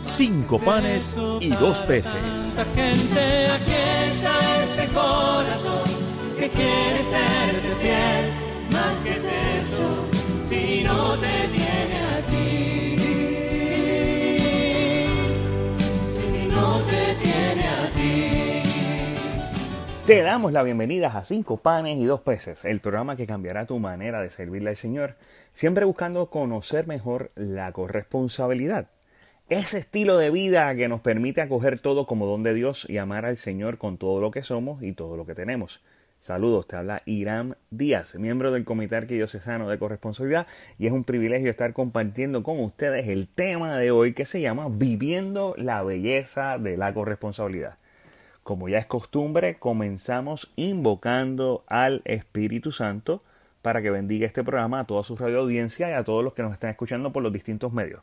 cinco panes y dos peces. Gente, aquí está este corazón que quiere serte fiel. Más que es eso, si no te tiene a ti. Si no te tiene a ti. Te damos la bienvenida a Cinco Panes y Dos Peces, el programa que cambiará tu manera de servirle al Señor, siempre buscando conocer mejor la corresponsabilidad. Ese estilo de vida que nos permite acoger todo como don de Dios y amar al Señor con todo lo que somos y todo lo que tenemos. Saludos, te habla Irán Díaz, miembro del Comité Arquidiocesano de Corresponsabilidad, y es un privilegio estar compartiendo con ustedes el tema de hoy que se llama Viviendo la belleza de la corresponsabilidad. Como ya es costumbre, comenzamos invocando al Espíritu Santo para que bendiga este programa a toda su radio audiencia y a todos los que nos están escuchando por los distintos medios.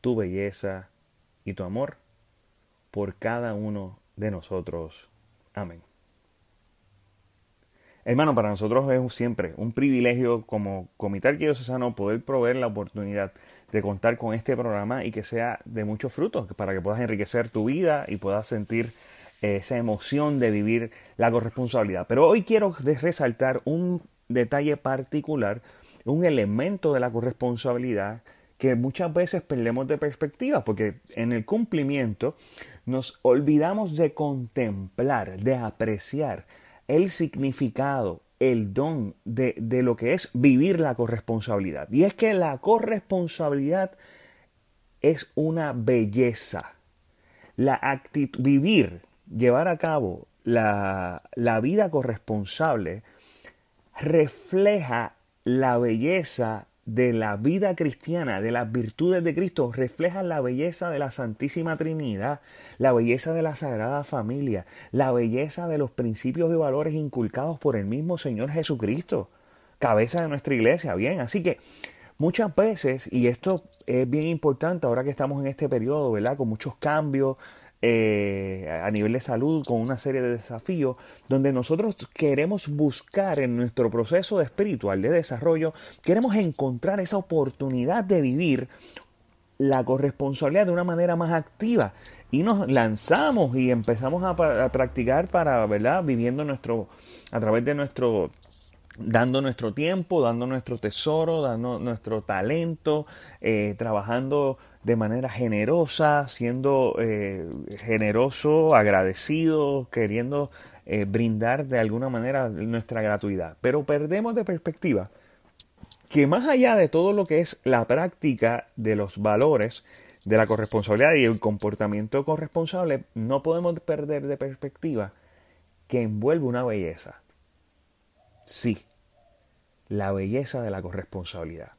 tu belleza y tu amor por cada uno de nosotros. Amén. Hermano, para nosotros es siempre un privilegio como Comité Arquidiocesano poder proveer la oportunidad de contar con este programa y que sea de muchos frutos para que puedas enriquecer tu vida y puedas sentir esa emoción de vivir la corresponsabilidad. Pero hoy quiero resaltar un detalle particular, un elemento de la corresponsabilidad que muchas veces perdemos de perspectiva, porque en el cumplimiento nos olvidamos de contemplar, de apreciar el significado, el don de, de, lo que es vivir la corresponsabilidad. Y es que la corresponsabilidad es una belleza. La actitud, vivir, llevar a cabo la, la vida corresponsable refleja la belleza de la vida cristiana, de las virtudes de Cristo, refleja la belleza de la Santísima Trinidad, la belleza de la Sagrada Familia, la belleza de los principios y valores inculcados por el mismo Señor Jesucristo, cabeza de nuestra iglesia. Bien, así que muchas veces, y esto es bien importante ahora que estamos en este periodo, ¿verdad? Con muchos cambios, eh, a nivel de salud con una serie de desafíos donde nosotros queremos buscar en nuestro proceso espiritual de desarrollo, queremos encontrar esa oportunidad de vivir la corresponsabilidad de una manera más activa y nos lanzamos y empezamos a, a practicar para, ¿verdad? Viviendo nuestro, a través de nuestro dando nuestro tiempo, dando nuestro tesoro, dando nuestro talento, eh, trabajando de manera generosa, siendo eh, generoso, agradecido, queriendo eh, brindar de alguna manera nuestra gratuidad. Pero perdemos de perspectiva que más allá de todo lo que es la práctica de los valores de la corresponsabilidad y el comportamiento corresponsable, no podemos perder de perspectiva que envuelve una belleza. Sí, la belleza de la corresponsabilidad.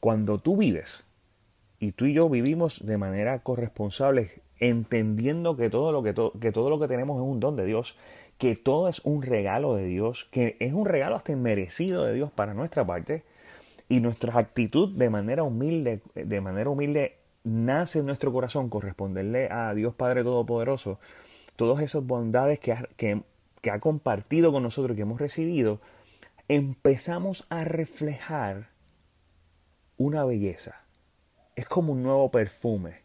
Cuando tú vives, y tú y yo vivimos de manera corresponsable, entendiendo que todo lo que, que todo lo que tenemos es un don de Dios, que todo es un regalo de Dios, que es un regalo hasta merecido de Dios para nuestra parte, y nuestra actitud de manera humilde, de manera humilde nace en nuestro corazón corresponderle a Dios Padre Todopoderoso todas esas bondades que ha, que, que ha compartido con nosotros, que hemos recibido, empezamos a reflejar una belleza. Es como un nuevo perfume,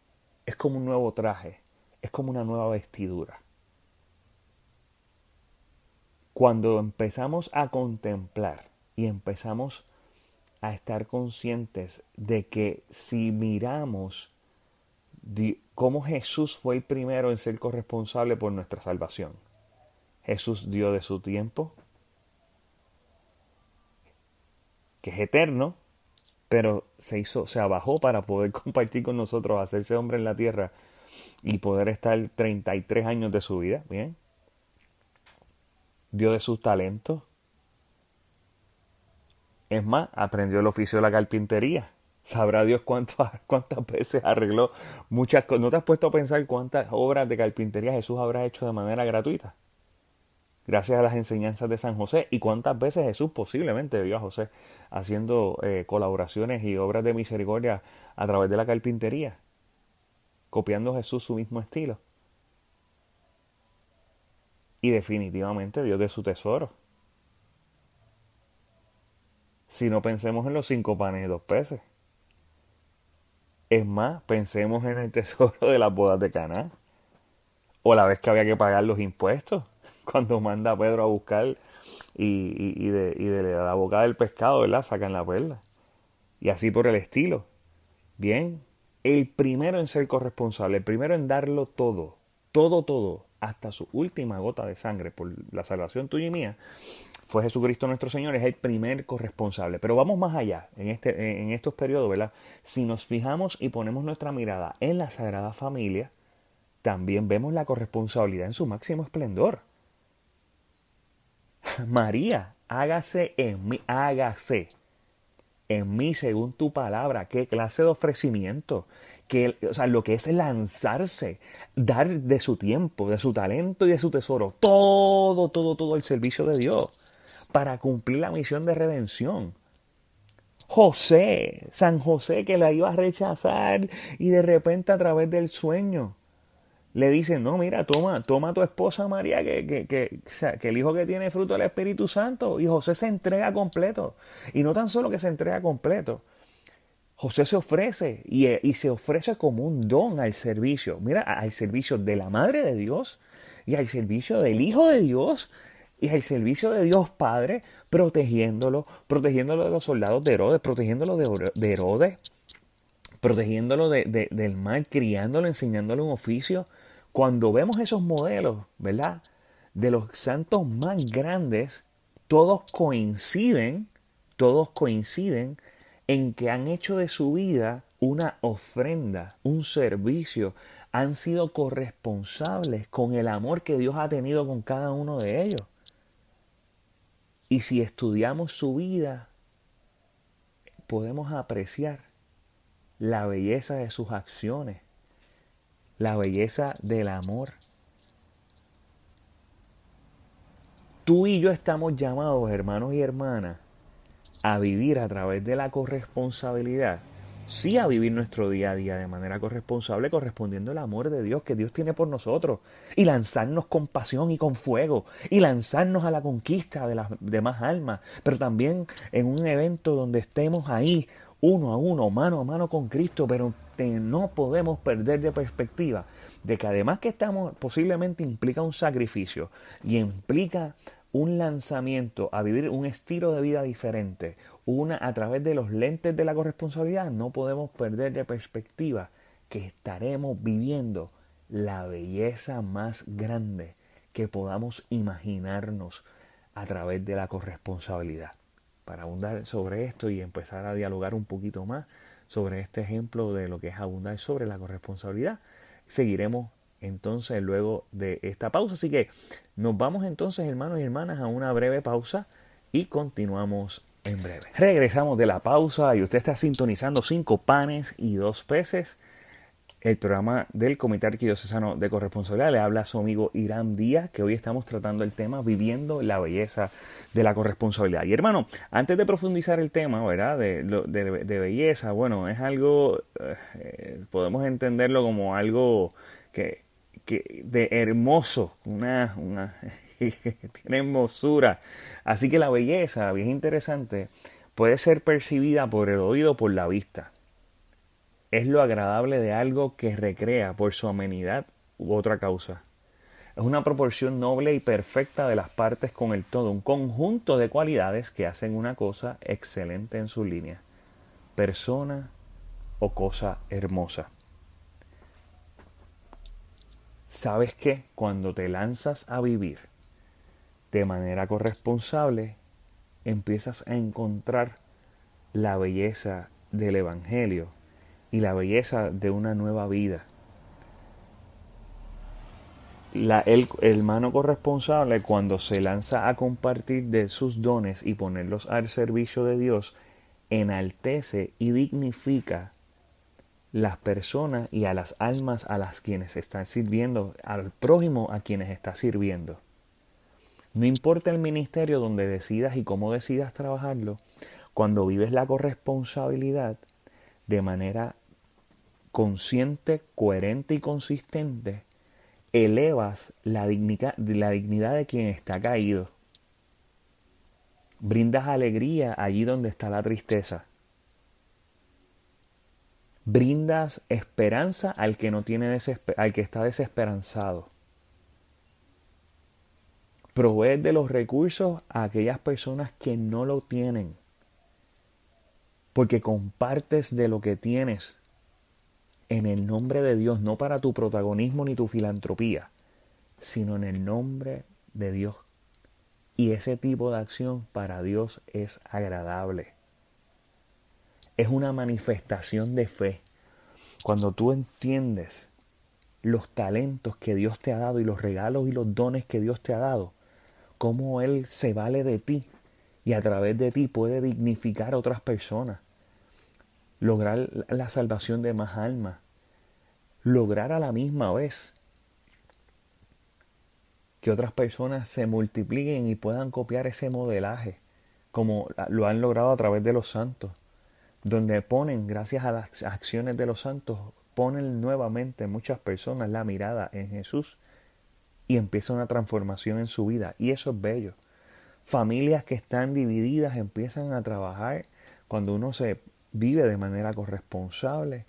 es como un nuevo traje, es como una nueva vestidura. Cuando empezamos a contemplar y empezamos a estar conscientes de que si miramos cómo Jesús fue el primero en ser corresponsable por nuestra salvación. Jesús dio de su tiempo, que es eterno, pero se hizo, se abajó para poder compartir con nosotros, hacerse hombre en la tierra y poder estar 33 años de su vida, ¿bien? Dio de sus talentos. Es más, aprendió el oficio de la carpintería. Sabrá Dios cuántas, cuántas veces arregló muchas cosas. ¿No te has puesto a pensar cuántas obras de carpintería Jesús habrá hecho de manera gratuita? Gracias a las enseñanzas de San José. ¿Y cuántas veces Jesús posiblemente vio a José haciendo eh, colaboraciones y obras de misericordia a través de la carpintería? Copiando Jesús su mismo estilo. Y definitivamente Dios de su tesoro. Si no pensemos en los cinco panes y dos peces. Es más, pensemos en el tesoro de las bodas de Cana. O la vez que había que pagar los impuestos. Cuando manda a Pedro a buscar y, de, la boca del pescado, ¿verdad? Sacan la perla. Y así por el estilo. Bien. El primero en ser corresponsable, el primero en darlo todo, todo, todo, hasta su última gota de sangre por la salvación tuya y mía, fue Jesucristo nuestro Señor, es el primer corresponsable. Pero vamos más allá en, este, en estos periodos, ¿verdad? Si nos fijamos y ponemos nuestra mirada en la Sagrada Familia, también vemos la corresponsabilidad en su máximo esplendor. María, hágase en mí, hágase en mí según tu palabra. ¿Qué clase de ofrecimiento? Que, o sea, lo que es lanzarse, dar de su tiempo, de su talento y de su tesoro, todo, todo, todo el servicio de Dios para cumplir la misión de redención. José, San José que la iba a rechazar y de repente a través del sueño le dicen, no, mira, toma, toma a tu esposa María, que, que, que, el hijo que tiene fruto del Espíritu Santo. Y José se entrega completo. Y no tan solo que se entrega completo. José se ofrece y, y se ofrece como un don al servicio. Mira, al servicio de la Madre de Dios y al servicio del Hijo de Dios y el servicio de Dios Padre, protegiéndolo, protegiéndolo de los soldados de Herodes, protegiéndolo de Herodes, protegiéndolo de, del mal, criándolo, enseñándole un oficio. Cuando vemos esos modelos, ¿verdad? De los santos más grandes, todos coinciden, todos coinciden en que han hecho de su vida una ofrenda, un servicio, han sido corresponsables con el amor que Dios ha tenido con cada uno de ellos. Y si estudiamos su vida, podemos apreciar la belleza de sus acciones, la belleza del amor. Tú y yo estamos llamados, hermanos y hermanas, a vivir a través de la corresponsabilidad. Sí a vivir nuestro día a día de manera corresponsable, correspondiendo al amor de Dios que Dios tiene por nosotros, y lanzarnos con pasión y con fuego, y lanzarnos a la conquista de las demás almas, pero también en un evento donde estemos ahí, uno a uno, mano a mano con Cristo, pero no podemos perder de perspectiva de que además que estamos, posiblemente implica un sacrificio y implica un lanzamiento a vivir un estilo de vida diferente, una a través de los lentes de la corresponsabilidad, no podemos perder de perspectiva que estaremos viviendo la belleza más grande que podamos imaginarnos a través de la corresponsabilidad. Para abundar sobre esto y empezar a dialogar un poquito más sobre este ejemplo de lo que es abundar sobre la corresponsabilidad, seguiremos entonces luego de esta pausa. Así que nos vamos entonces, hermanos y hermanas, a una breve pausa y continuamos en breve. Regresamos de la pausa y usted está sintonizando cinco panes y dos peces. El programa del Comité Arquidiocesano de Corresponsabilidad le habla a su amigo Irán Díaz, que hoy estamos tratando el tema viviendo la belleza de la corresponsabilidad. Y hermano, antes de profundizar el tema, ¿verdad? De, de, belleza, bueno, es algo, eh, podemos entenderlo como algo que, que de hermoso, una, una tiene hermosura. Así que la belleza, bien interesante, puede ser percibida por el oído por la vista. Es lo agradable de algo que recrea por su amenidad u otra causa. Es una proporción noble y perfecta de las partes con el todo, un conjunto de cualidades que hacen una cosa excelente en su línea, persona o cosa hermosa. ¿sabes qué? Cuando te lanzas a vivir de manera corresponsable, empiezas a encontrar la belleza del Evangelio y la belleza de una nueva vida. El hermano corresponsable cuando se lanza a compartir de sus dones y ponerlos al servicio de Dios, enaltece y dignifica las personas y a las almas a las quienes están sirviendo, al prójimo a quienes está sirviendo. No importa el ministerio donde decidas y cómo decidas trabajarlo, cuando vives la corresponsabilidad de manera consciente, coherente y consistente, elevas la dignidad, la dignidad de quien está caído. Brindas alegría allí donde está la tristeza. Brindas esperanza al que no tiene al que está desesperanzado. Provees de los recursos a aquellas personas que no lo tienen porque compartes de lo que tienes en el nombre de Dios, no para tu protagonismo ni tu filantropía, sino en el nombre de Dios. Y ese tipo de acción para Dios es agradable. Es una manifestación de fe. Cuando tú entiendes los talentos que Dios te ha dado y los regalos y los dones que Dios te ha dado, cómo Él se vale de ti y a través de ti puede dignificar a otras personas lograr la salvación de más almas, lograr a la misma vez que otras personas se multipliquen y puedan copiar ese modelaje, como lo han logrado a través de los santos, donde ponen, gracias a las acciones de los santos, ponen nuevamente muchas personas la mirada en Jesús y empieza una transformación en su vida. Y eso es bello. Familias que están divididas empiezan a trabajar cuando uno se vive de manera corresponsable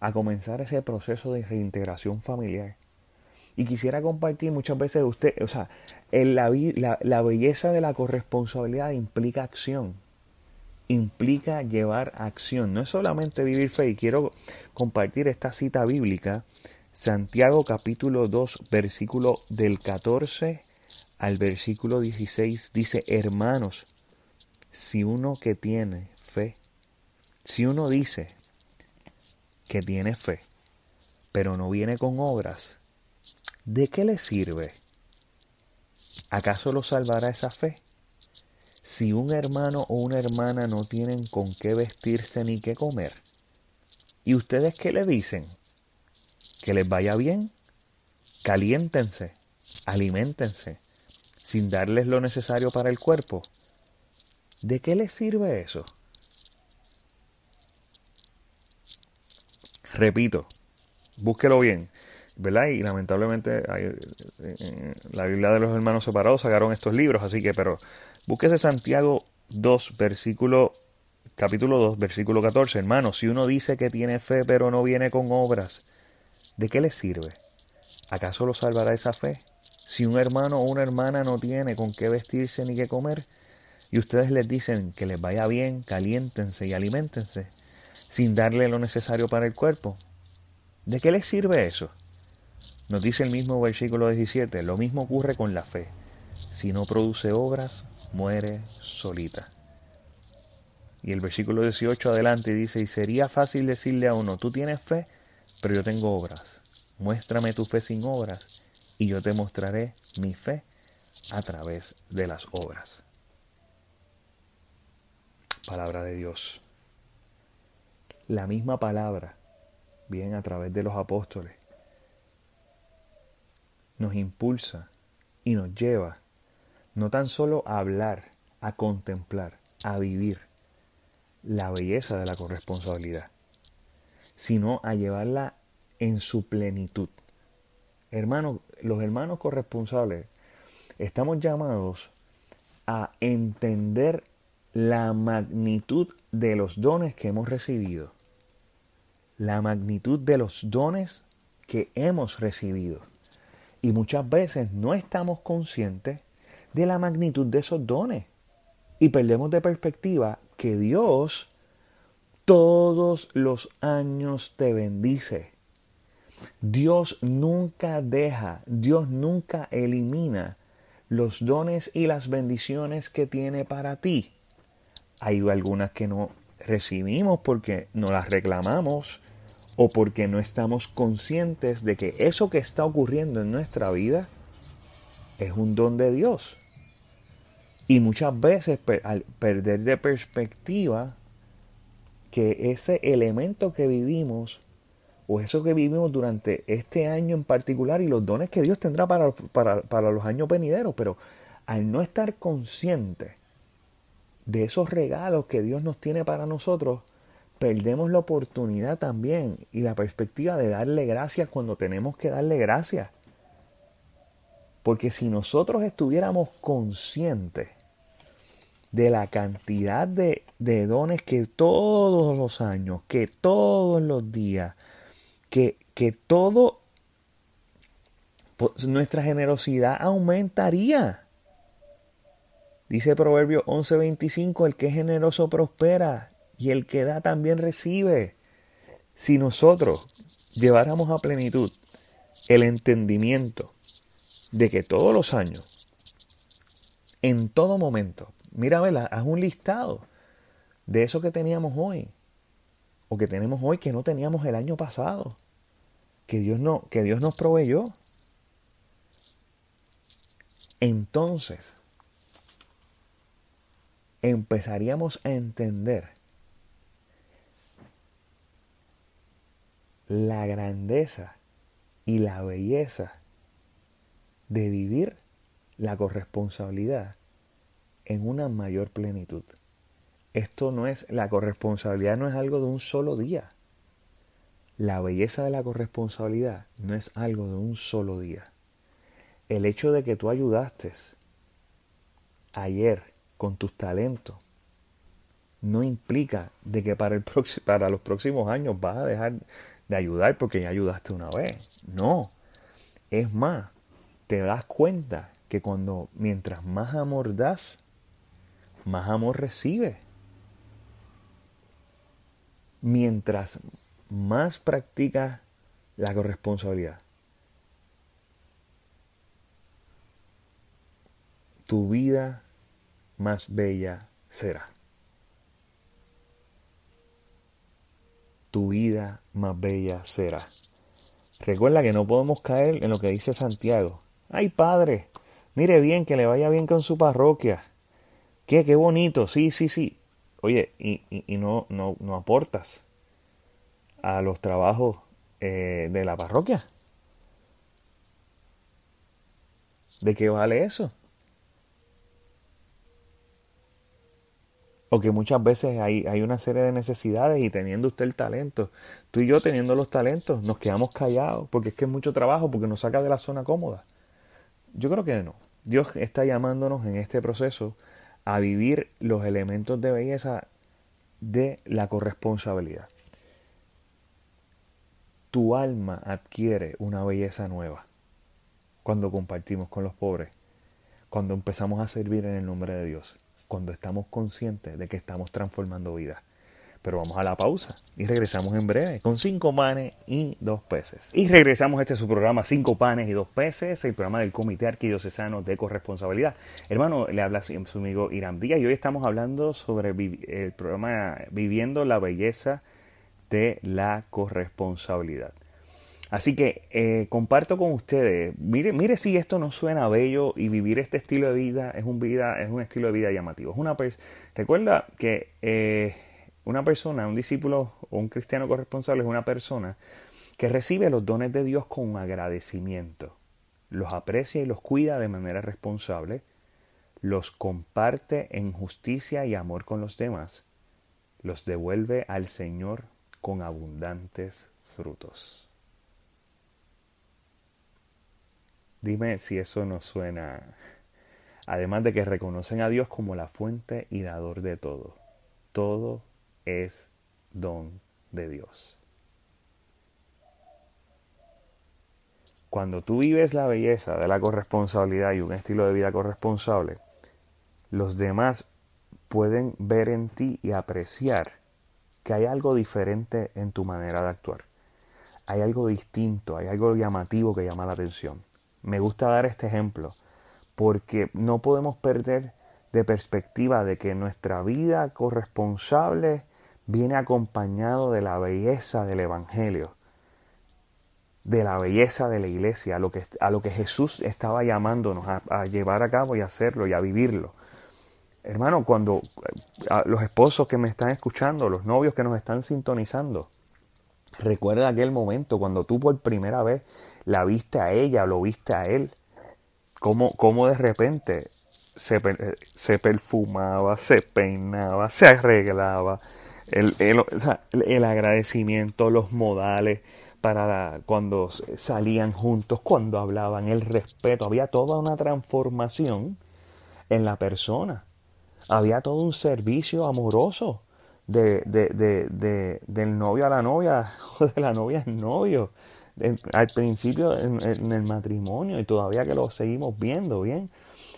a comenzar ese proceso de reintegración familiar. Y quisiera compartir muchas veces usted, o sea, la, la, la belleza de la corresponsabilidad implica acción, implica llevar acción, no es solamente vivir fe. Y quiero compartir esta cita bíblica, Santiago capítulo 2, versículo del 14 al versículo 16, dice, hermanos, si uno que tiene fe si uno dice que tiene fe, pero no viene con obras, ¿de qué le sirve? ¿Acaso lo salvará esa fe? Si un hermano o una hermana no tienen con qué vestirse ni qué comer, ¿y ustedes qué le dicen? ¿Que les vaya bien? Caliéntense, aliméntense, sin darles lo necesario para el cuerpo. ¿De qué les sirve eso? Repito, búsquelo bien, ¿verdad? Y lamentablemente eh, la Biblia de los hermanos separados sacaron estos libros, así que, pero búsquese Santiago 2, versículo, capítulo 2, versículo 14. Hermanos, si uno dice que tiene fe pero no viene con obras, ¿de qué le sirve? ¿Acaso lo salvará esa fe? Si un hermano o una hermana no tiene con qué vestirse ni qué comer, y ustedes les dicen que les vaya bien, caliéntense y aliméntense, sin darle lo necesario para el cuerpo. ¿De qué les sirve eso? Nos dice el mismo versículo 17, lo mismo ocurre con la fe. Si no produce obras, muere solita. Y el versículo 18 adelante dice, y sería fácil decirle a uno, tú tienes fe, pero yo tengo obras. Muéstrame tu fe sin obras, y yo te mostraré mi fe a través de las obras. Palabra de Dios la misma palabra, bien a través de los apóstoles, nos impulsa y nos lleva no tan solo a hablar, a contemplar, a vivir la belleza de la corresponsabilidad, sino a llevarla en su plenitud. Hermanos, los hermanos corresponsables estamos llamados a entender la magnitud de los dones que hemos recibido la magnitud de los dones que hemos recibido. Y muchas veces no estamos conscientes de la magnitud de esos dones. Y perdemos de perspectiva que Dios todos los años te bendice. Dios nunca deja, Dios nunca elimina los dones y las bendiciones que tiene para ti. Hay algunas que no recibimos porque no las reclamamos o porque no estamos conscientes de que eso que está ocurriendo en nuestra vida es un don de Dios. Y muchas veces al perder de perspectiva que ese elemento que vivimos o eso que vivimos durante este año en particular y los dones que Dios tendrá para, para, los años venideros, pero al no estar consciente de esos regalos que Dios nos tiene para nosotros, perdemos la oportunidad también y la perspectiva de darle gracias cuando tenemos que darle gracias. Porque si nosotros estuviéramos conscientes de la cantidad de, de dones que todos los años, que todos los días, que, que todo, pues, nuestra generosidad aumentaría. Dice Proverbio 11:25, el que es generoso prospera y el que da también recibe. Si nosotros lleváramos a plenitud el entendimiento de que todos los años, en todo momento, mira, vela, haz un listado de eso que teníamos hoy o que tenemos hoy que no teníamos el año pasado, que Dios, no, que Dios nos proveyó. Entonces, empezaríamos a entender la grandeza y la belleza de vivir la corresponsabilidad en una mayor plenitud. Esto no es, la corresponsabilidad no es algo de un solo día. La belleza de la corresponsabilidad no es algo de un solo día. El hecho de que tú ayudaste ayer con tus talentos no implica de que para, el para los próximos años vas a dejar de ayudar porque ya ayudaste una vez. No. Es más, te das cuenta que cuando mientras más amor das, más amor recibes mientras más practicas la corresponsabilidad, tu vida más bella será. Tu vida más bella será. Recuerda que no podemos caer en lo que dice Santiago. Ay, padre, mire bien, que le vaya bien con su parroquia. Qué, qué bonito, sí, sí, sí. Oye, y, y, no, no, no, aportas a los trabajos eh, de la parroquia. ¿De qué vale eso? O que muchas veces hay, hay, una serie de necesidades y teniendo usted el talento, tú y yo teniendo los talentos, nos quedamos callados porque es que es mucho trabajo, porque nos saca de la zona cómoda. Yo creo que no. Dios está llamándonos en este proceso a vivir los elementos de belleza de la corresponsabilidad. Tu alma adquiere una belleza nueva cuando compartimos con los pobres, cuando empezamos a servir en el nombre de Dios, cuando estamos conscientes de que estamos transformando vidas. Pero vamos a la pausa y regresamos en breve con cinco panes y dos peces. Y regresamos este su programa Cinco panes y dos peces, el programa del Comité Arquidiocesano de Corresponsabilidad. Hermano, le habla su amigo Irán Díaz y hoy estamos hablando sobre el programa Viviendo la Belleza de la Corresponsabilidad. Así que eh, comparto con ustedes, mire, mire si esto no suena bello y vivir este estilo de vida es un, vida, es un estilo de vida llamativo. Es una recuerda que eh, una persona, un discípulo o un cristiano corresponsable es una persona que recibe los dones de Dios con agradecimiento, los aprecia y los cuida de manera responsable, los comparte en justicia y amor con los demás, los devuelve al Señor con abundantes frutos. Dime si eso no suena, además de que reconocen a Dios como la fuente y dador de todo. Todo es don de Dios. Cuando tú vives la belleza de la corresponsabilidad y un estilo de vida corresponsable, los demás pueden ver en ti y apreciar que hay algo diferente en tu manera de actuar. hay algo distinto, hay algo llamativo que llama la atención. Me gusta dar este ejemplo porque no podemos perder de perspectiva de que nuestra vida corresponsable viene acompañado de la belleza del Evangelio, de la belleza de la iglesia, a lo que, a lo que Jesús estaba llamándonos a, llevar a cabo y hacerlo y a vivirlo. Hermano, cuando los esposos que me están escuchando, los novios que nos están sintonizando, recuerda aquel momento cuando tú por primera vez la viste a ella, lo viste a él, cómo, cómo de repente se, se, perfumaba, se peinaba, se arreglaba, el, el, el agradecimiento, los modales, para cuando salían juntos, cuando hablaban, el respeto, había toda una transformación en la persona, había todo un servicio amoroso de, de, de, del novio a la novia, o de la novia al novio, al principio en, el matrimonio y todavía que lo seguimos viendo, ¿bien?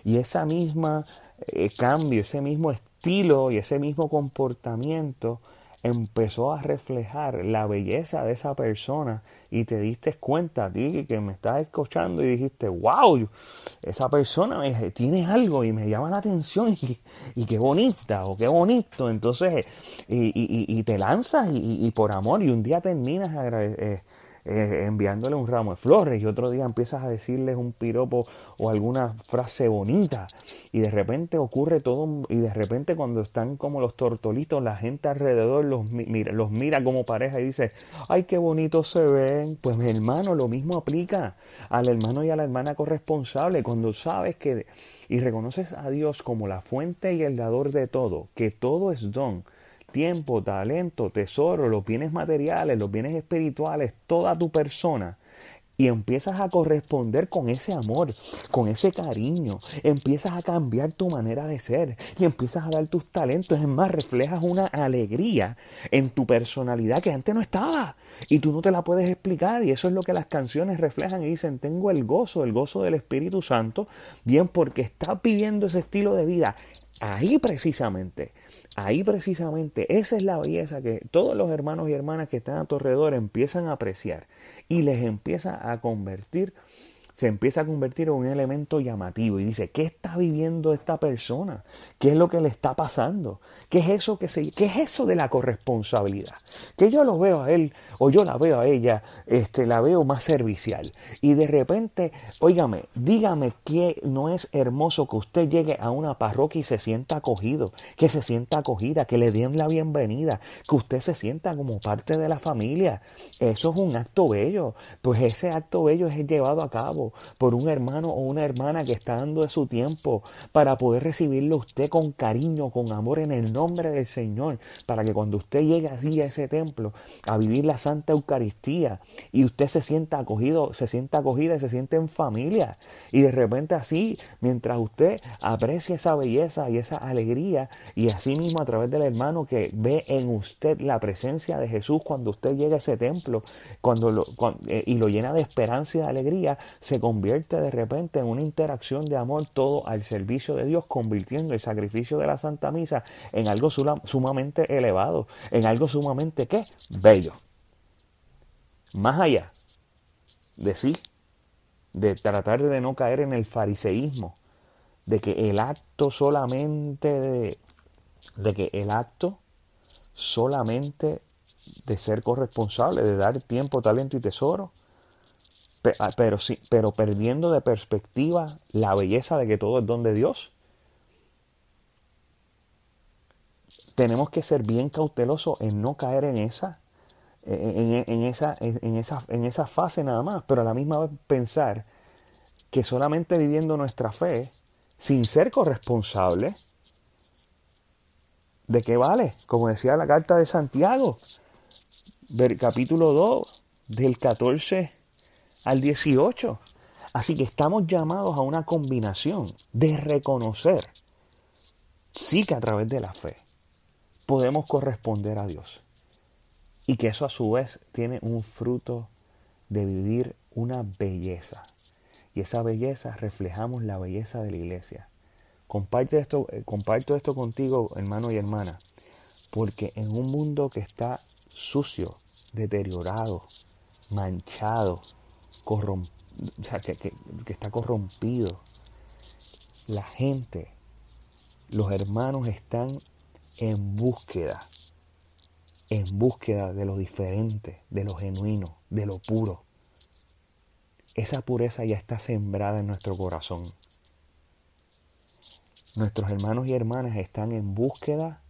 Y esa misma eh, cambio, ese mismo estilo y ese mismo comportamiento empezó a reflejar la belleza de esa persona y te diste cuenta a ti que me estás escuchando y dijiste, wow, esa persona tiene algo y me llama la atención y, qué bonita o qué bonito. Entonces, y, te lanzas y, por amor y un día terminas eh, eh, enviándole un ramo de flores y otro día empiezas a decirles un piropo o alguna frase bonita y de repente ocurre todo y de repente cuando están como los tortolitos la gente alrededor los mira, los mira como pareja y dice ay qué bonitos se ven pues mi hermano lo mismo aplica al hermano y a la hermana corresponsable cuando sabes que y reconoces a Dios como la fuente y el dador de todo que todo es don tiempo, talento, tesoro, los bienes materiales, los bienes espirituales, toda tu persona. Y empiezas a corresponder con ese amor, con ese cariño. Empiezas a cambiar tu manera de ser y empiezas a dar tus talentos. Es más, reflejas una alegría en tu personalidad que antes no estaba. Y tú no te la puedes explicar. Y eso es lo que las canciones reflejan y dicen, tengo el gozo, el gozo del Espíritu Santo. Bien, porque estás viviendo ese estilo de vida. Ahí precisamente Ahí precisamente esa es la belleza que todos los hermanos y hermanas que están a tu alrededor empiezan a apreciar y les empieza a convertir se empieza a convertir en un elemento llamativo y dice, ¿qué está viviendo esta persona? ¿Qué es lo que le está pasando? ¿Qué es eso que se, qué es eso de la corresponsabilidad? Que yo lo veo a él o yo la veo a ella, este la veo más servicial y de repente, óigame, dígame que no es hermoso que usted llegue a una parroquia y se sienta acogido, que se sienta acogida, que le den la bienvenida, que usted se sienta como parte de la familia. Eso es un acto bello, pues ese acto bello es llevado a cabo por un hermano o una hermana que está dando de su tiempo para poder recibirlo usted con cariño, con amor en el nombre del Señor, para que cuando usted llegue así a ese templo a vivir la Santa Eucaristía y usted se sienta acogido, se sienta acogida y se siente en familia. Y de repente así, mientras usted aprecia esa belleza y esa alegría y así mismo a través del hermano que ve en usted la presencia de Jesús cuando usted llega a ese templo cuando lo, eh, y lo llena de esperanza y de alegría, se convierte de repente en una interacción de amor todo al servicio de Dios, convirtiendo el sacrificio de la Santa Misa en algo sumamente elevado, en algo sumamente ¿qué? Bello. Más allá de sí, de tratar de no caer en el fariseísmo, de que el acto solamente de, de que el acto solamente de ser corresponsable, de dar tiempo, talento y tesoro, pero, sí, pero perdiendo de perspectiva la belleza de que todo es don de Dios. Tenemos que ser bien cautelosos en no caer en esa, en, esa, en, esa, en esa fase nada más, pero a la misma vez pensar que solamente viviendo nuestra fe, sin ser corresponsable, ¿de qué vale? Como decía la carta de Santiago, capítulo 2, del 14 al 18. Así que estamos llamados a una combinación de reconocer, sí que a través de la fe podemos corresponder a Dios. Y que eso a su vez tiene un fruto de vivir una belleza. Y esa belleza reflejamos la belleza de la iglesia. Comparte esto, eh, comparto esto contigo, hermano y hermana, porque en un mundo que está sucio, deteriorado, manchado, que, que está corrompido. La gente, los hermanos están en búsqueda, en búsqueda de lo diferente, de lo genuino, de lo puro. Esa pureza ya está sembrada en nuestro corazón. Nuestros hermanos y hermanas están en búsqueda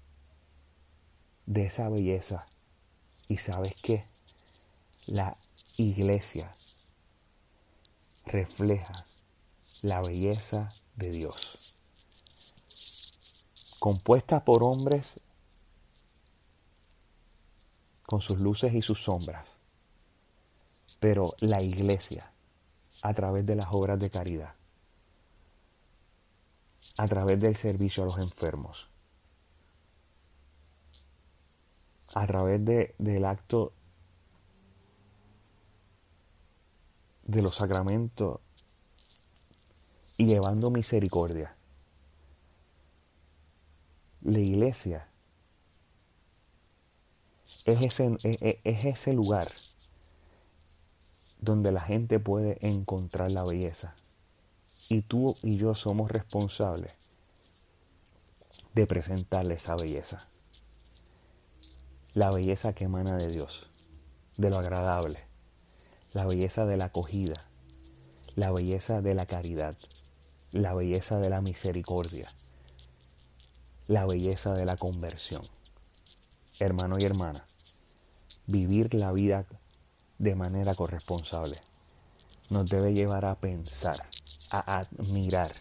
de esa belleza. Y sabes qué? La iglesia refleja la belleza de Dios. Compuesta por hombres con sus luces y sus sombras. Pero la iglesia, a través de las obras de caridad, a través del servicio a los enfermos, a través de, del acto de los sacramentos y llevando misericordia. La iglesia es ese, es ese lugar donde la gente puede encontrar la belleza. Y tú y yo somos responsables de presentarle esa belleza. La belleza que emana de Dios, de lo agradable, la belleza de la acogida, la belleza de la caridad, la belleza de la misericordia, la belleza de la conversión. Hermano y hermana, vivir la vida de manera corresponsable nos debe llevar a pensar, a admirar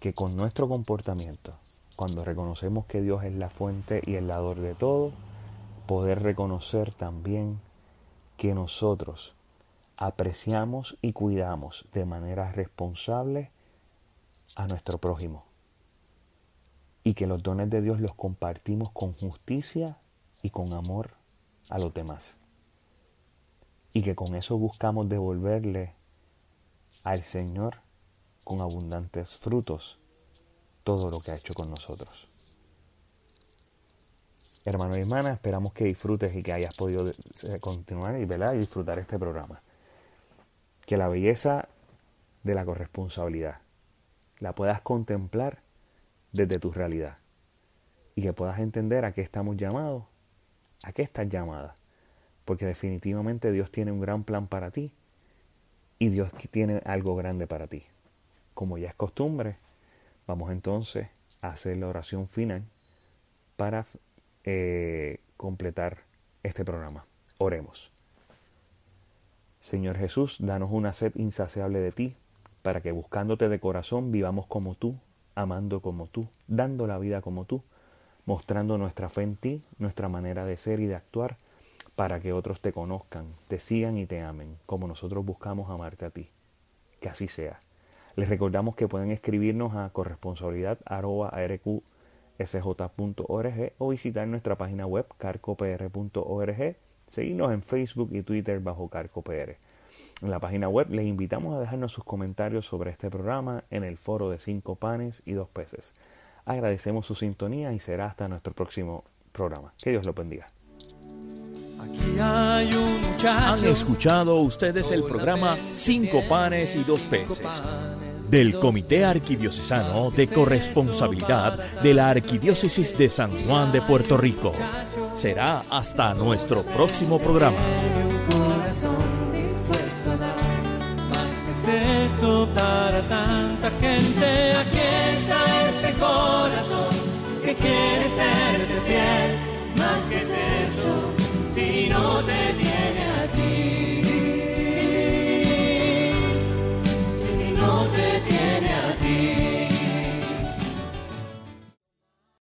que con nuestro comportamiento, cuando reconocemos que Dios es la fuente y el dador de todo, poder reconocer también que nosotros apreciamos y cuidamos de manera responsable a nuestro prójimo y que los dones de Dios los compartimos con justicia y con amor a los demás. Y que con eso buscamos devolverle al Señor con abundantes frutos todo lo que ha hecho con nosotros. Hermano y hermana, esperamos que disfrutes y que hayas podido eh, continuar y, y disfrutar este programa que la belleza de la corresponsabilidad la puedas contemplar desde tu realidad y que puedas entender a qué estamos llamados, a qué estás llamada, porque definitivamente Dios tiene un gran plan para ti y Dios tiene algo grande para ti. Como ya es costumbre, vamos entonces a hacer la oración final para eh, completar este programa. Oremos. Señor Jesús, danos una sed insaciable de ti, para que buscándote de corazón vivamos como tú, amando como tú, dando la vida como tú, mostrando nuestra fe en ti, nuestra manera de ser y de actuar, para que otros te conozcan, te sigan y te amen, como nosotros buscamos amarte a ti. Que así sea. Les recordamos que pueden escribirnos a corresponsabilidad.rqsj.org o visitar nuestra página web carcopr.org Seguirnos en Facebook y Twitter bajo CarcoPR. En la página web les invitamos a dejarnos sus comentarios sobre este programa en el foro de cinco panes y dos peces. Agradecemos su sintonía y será hasta nuestro próximo programa. Que Dios lo bendiga. Han escuchado ustedes el programa Cinco panes y dos peces del Comité Arquidiocesano de Corresponsabilidad de la Arquidiócesis de San Juan de Puerto Rico. Será hasta nuestro próximo programa. eso para tanta gente. Aquí está este corazón que quiere serte fiel. Más que es eso, si no te